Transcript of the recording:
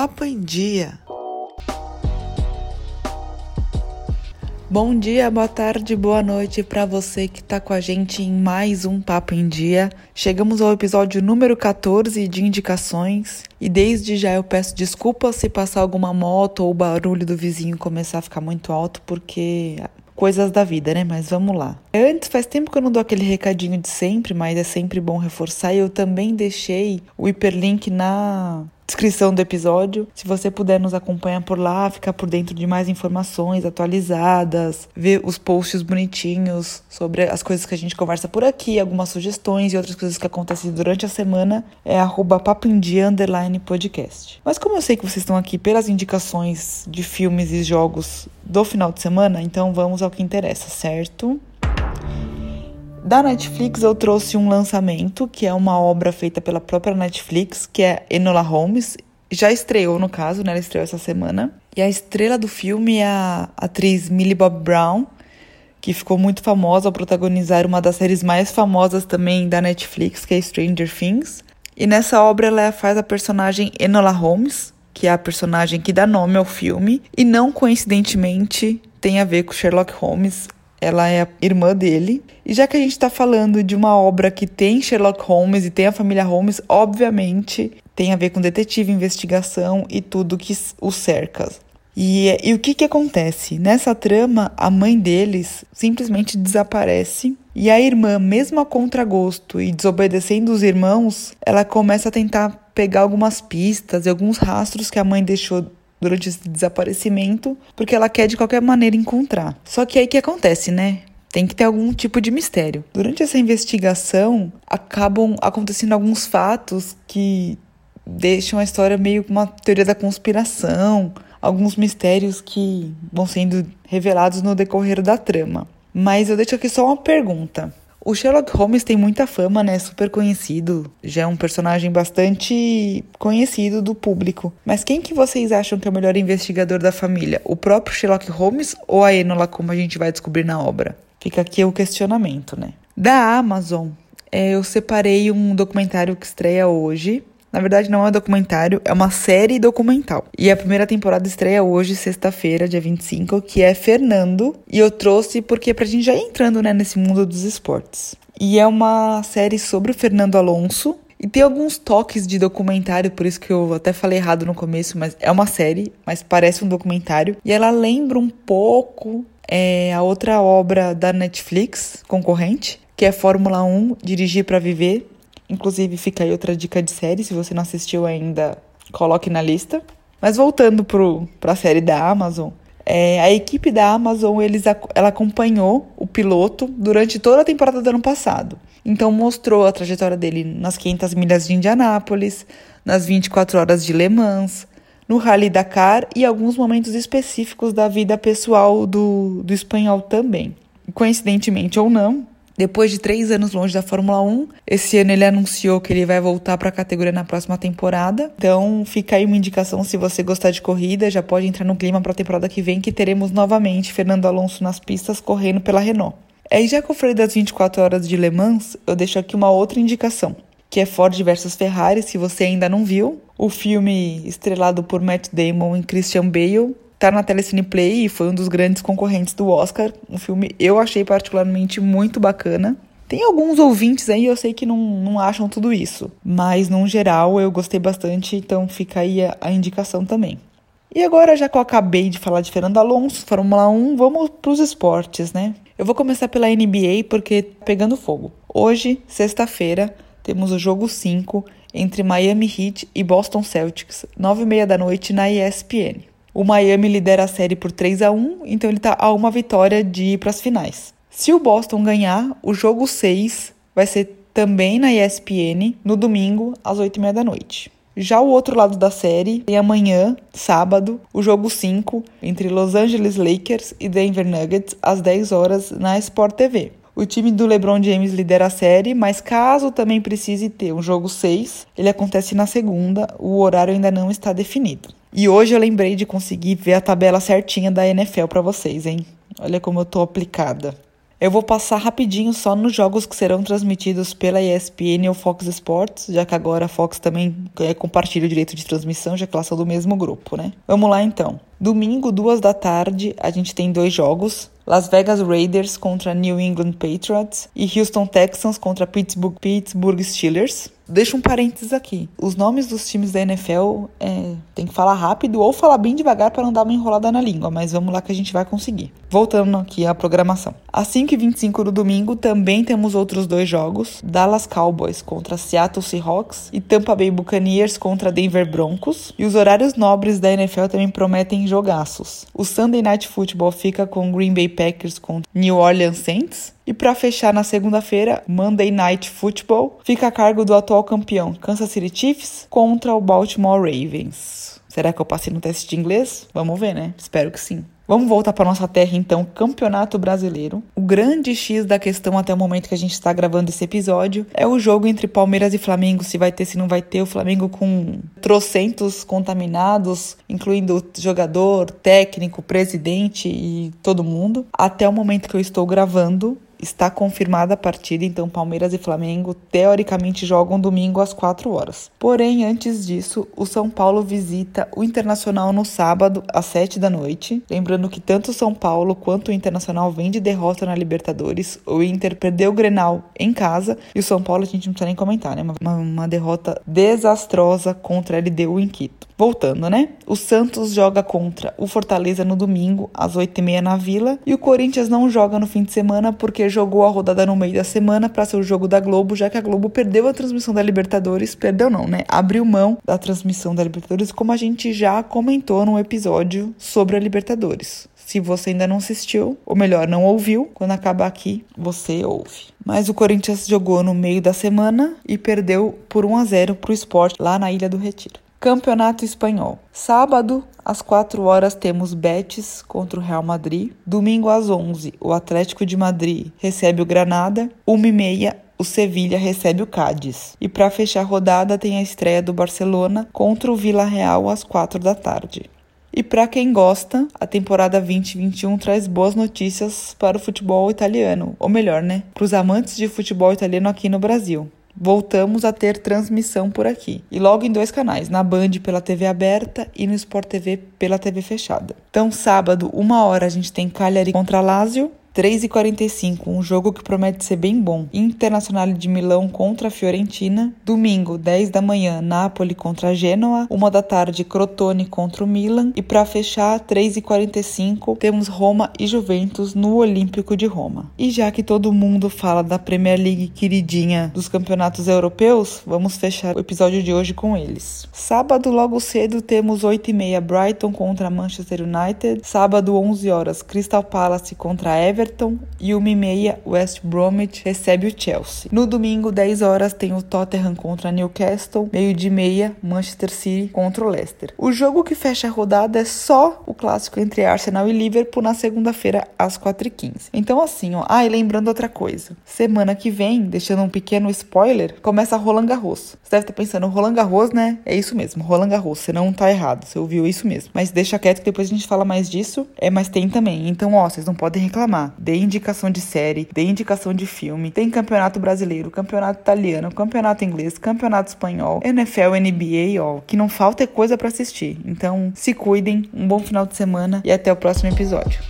Papo em Dia. Bom dia, boa tarde, boa noite para você que está com a gente em mais um Papo em Dia. Chegamos ao episódio número 14 de indicações e desde já eu peço desculpas se passar alguma moto ou o barulho do vizinho começar a ficar muito alto, porque coisas da vida, né? Mas vamos lá. Antes, faz tempo que eu não dou aquele recadinho de sempre, mas é sempre bom reforçar. Eu também deixei o hiperlink na descrição do episódio. Se você puder nos acompanhar por lá, ficar por dentro de mais informações atualizadas, ver os posts bonitinhos sobre as coisas que a gente conversa por aqui, algumas sugestões e outras coisas que acontecem durante a semana, é arroba podcast. Mas como eu sei que vocês estão aqui pelas indicações de filmes e jogos do final de semana, então vamos ao que interessa, certo? Da Netflix eu trouxe um lançamento, que é uma obra feita pela própria Netflix, que é Enola Holmes. Já estreou, no caso, né? Ela estreou essa semana. E a estrela do filme é a atriz Millie Bob Brown, que ficou muito famosa ao protagonizar uma das séries mais famosas também da Netflix, que é Stranger Things. E nessa obra ela faz a personagem Enola Holmes, que é a personagem que dá nome ao filme, e não coincidentemente tem a ver com Sherlock Holmes, ela é irmã dele. E já que a gente está falando de uma obra que tem Sherlock Holmes e tem a família Holmes, obviamente tem a ver com detetive, investigação e tudo que o cerca. E, e o que, que acontece? Nessa trama, a mãe deles simplesmente desaparece e a irmã, mesmo a contragosto e desobedecendo os irmãos, ela começa a tentar pegar algumas pistas e alguns rastros que a mãe deixou durante esse desaparecimento, porque ela quer de qualquer maneira encontrar. Só que aí que acontece, né? Tem que ter algum tipo de mistério. Durante essa investigação, acabam acontecendo alguns fatos que deixam a história meio uma teoria da conspiração, alguns mistérios que vão sendo revelados no decorrer da trama. Mas eu deixo aqui só uma pergunta. O Sherlock Holmes tem muita fama, né? Super conhecido. Já é um personagem bastante conhecido do público. Mas quem que vocês acham que é o melhor investigador da família? O próprio Sherlock Holmes ou a Enola, como a gente vai descobrir na obra? Fica aqui o questionamento, né? Da Amazon, é, eu separei um documentário que estreia hoje, na verdade, não é um documentário, é uma série documental. E a primeira temporada estreia hoje, sexta-feira, dia 25, que é Fernando. E eu trouxe porque pra gente já ir entrando né, nesse mundo dos esportes. E é uma série sobre o Fernando Alonso. E tem alguns toques de documentário, por isso que eu até falei errado no começo, mas é uma série, mas parece um documentário. E ela lembra um pouco é, a outra obra da Netflix, concorrente, que é Fórmula 1 Dirigir para Viver, Inclusive, fica aí outra dica de série, se você não assistiu ainda, coloque na lista. Mas voltando para a série da Amazon, é, a equipe da Amazon eles, ela acompanhou o piloto durante toda a temporada do ano passado. Então mostrou a trajetória dele nas 500 milhas de Indianápolis, nas 24 horas de Le Mans, no Rally Dakar e alguns momentos específicos da vida pessoal do, do espanhol também. Coincidentemente ou não, depois de três anos longe da Fórmula 1, esse ano ele anunciou que ele vai voltar para a categoria na próxima temporada. Então fica aí uma indicação se você gostar de corrida, já pode entrar no clima para a temporada que vem que teremos novamente Fernando Alonso nas pistas correndo pela Renault. É, e já que eu falei das 24 horas de Le Mans, eu deixo aqui uma outra indicação, que é Ford versus Ferrari, se você ainda não viu. O filme estrelado por Matt Damon e Christian Bale tá na Telecine Play e foi um dos grandes concorrentes do Oscar. Um filme eu achei particularmente muito bacana. Tem alguns ouvintes aí, eu sei que não, não acham tudo isso, mas no geral eu gostei bastante, então fica aí a, a indicação também. E agora, já que eu acabei de falar de Fernando Alonso, Fórmula 1, vamos para os esportes, né? Eu vou começar pela NBA porque pegando fogo. Hoje, sexta-feira, temos o jogo 5 entre Miami Heat e Boston Celtics, 9h30 da noite na ESPN. O Miami lidera a série por 3 a 1, então ele está a uma vitória de ir para as finais. Se o Boston ganhar, o jogo 6 vai ser também na ESPN no domingo às 8h30 da noite. Já o outro lado da série tem amanhã, sábado, o jogo 5 entre Los Angeles Lakers e Denver Nuggets às 10 horas na Sport TV. O time do LeBron James lidera a série, mas caso também precise ter um jogo 6, ele acontece na segunda, o horário ainda não está definido. E hoje eu lembrei de conseguir ver a tabela certinha da NFL para vocês, hein? Olha como eu tô aplicada. Eu vou passar rapidinho só nos jogos que serão transmitidos pela ESPN ou Fox Sports, já que agora a Fox também é, compartilha o direito de transmissão, já que elas são do mesmo grupo, né? Vamos lá então. Domingo, duas da tarde, a gente tem dois jogos. Las Vegas Raiders contra New England Patriots e Houston Texans contra Pittsburgh, Pittsburgh Steelers. Deixa um parênteses aqui. Os nomes dos times da NFL é, tem que falar rápido ou falar bem devagar para não dar uma enrolada na língua, mas vamos lá que a gente vai conseguir. Voltando aqui à programação. Às 5h25 do domingo também temos outros dois jogos: Dallas Cowboys contra Seattle Seahawks e Tampa Bay Buccaneers contra Denver Broncos. E os horários nobres da NFL também prometem jogaços. O Sunday Night Football fica com Green Bay Packers contra New Orleans Saints. E para fechar na segunda-feira, Monday Night Football fica a cargo do atual campeão Kansas City Chiefs contra o Baltimore Ravens. Será que eu passei no teste de inglês? Vamos ver, né? Espero que sim. Vamos voltar para nossa terra então, Campeonato Brasileiro. O grande X da questão até o momento que a gente está gravando esse episódio é o jogo entre Palmeiras e Flamengo, se vai ter, se não vai ter. O Flamengo com trocentos contaminados, incluindo jogador, técnico, presidente e todo mundo. Até o momento que eu estou gravando, está confirmada a partida, então Palmeiras e Flamengo teoricamente jogam domingo às 4 horas. Porém, antes disso, o São Paulo visita o Internacional no sábado às 7 da noite. Lembrando que tanto o São Paulo quanto o Internacional vêm de derrota na Libertadores. O Inter perdeu o Grenal em casa e o São Paulo a gente não precisa nem comentar, né? Uma, uma derrota desastrosa contra a LDU em Quito. Voltando, né? O Santos joga contra o Fortaleza no domingo, às 8h30 na Vila. E o Corinthians não joga no fim de semana porque jogou a rodada no meio da semana para ser o jogo da Globo, já que a Globo perdeu a transmissão da Libertadores. Perdeu não, né? Abriu mão da transmissão da Libertadores, como a gente já comentou no episódio sobre a Libertadores. Se você ainda não assistiu, ou melhor, não ouviu, quando acabar aqui, você ouve. Mas o Corinthians jogou no meio da semana e perdeu por 1 a 0 para o Sport lá na Ilha do Retiro. Campeonato Espanhol. Sábado, às 4 horas, temos Betis contra o Real Madrid. Domingo, às 11, o Atlético de Madrid recebe o Granada. 1h30, o Sevilha recebe o Cádiz. E para fechar a rodada, tem a estreia do Barcelona contra o Vila Real às 4 da tarde. E para quem gosta, a temporada 2021 traz boas notícias para o futebol italiano, ou melhor, né, para os amantes de futebol italiano aqui no Brasil voltamos a ter transmissão por aqui. E logo em dois canais, na Band pela TV aberta e no Sport TV pela TV fechada. Então, sábado, uma hora, a gente tem Cagliari contra Lazio, 3h45, um jogo que promete ser bem bom. Internacional de Milão contra a Fiorentina. Domingo, 10 da manhã, Napoli contra a Genoa. 1 da tarde, Crotone contra o Milan. E para fechar, 3h45, temos Roma e Juventus no Olímpico de Roma. E já que todo mundo fala da Premier League queridinha dos campeonatos europeus, vamos fechar o episódio de hoje com eles. Sábado, logo cedo, temos 8h30 Brighton contra Manchester United. Sábado, 11 horas, Crystal Palace contra Everton. Everton e 1h30 West Bromwich recebe o Chelsea. No domingo, 10 horas, tem o Tottenham contra Newcastle, meio de meia Manchester City contra o Leicester. O jogo que fecha a rodada é só o clássico entre Arsenal e Liverpool na segunda-feira às 4h15. Então assim, ó, ah, e lembrando outra coisa, semana que vem, deixando um pequeno spoiler, começa Roland Garros. Você deve estar pensando, Roland Garros, né? É isso mesmo, Roland Garros, você não tá errado, você ouviu isso mesmo. Mas deixa quieto que depois a gente fala mais disso. É, mas tem também. Então, ó, vocês não podem reclamar dê indicação de série, dê indicação de filme. Tem campeonato brasileiro, campeonato italiano, campeonato inglês, campeonato espanhol, NFL, NBA, ó. Que não falta é coisa para assistir. Então, se cuidem, um bom final de semana e até o próximo episódio.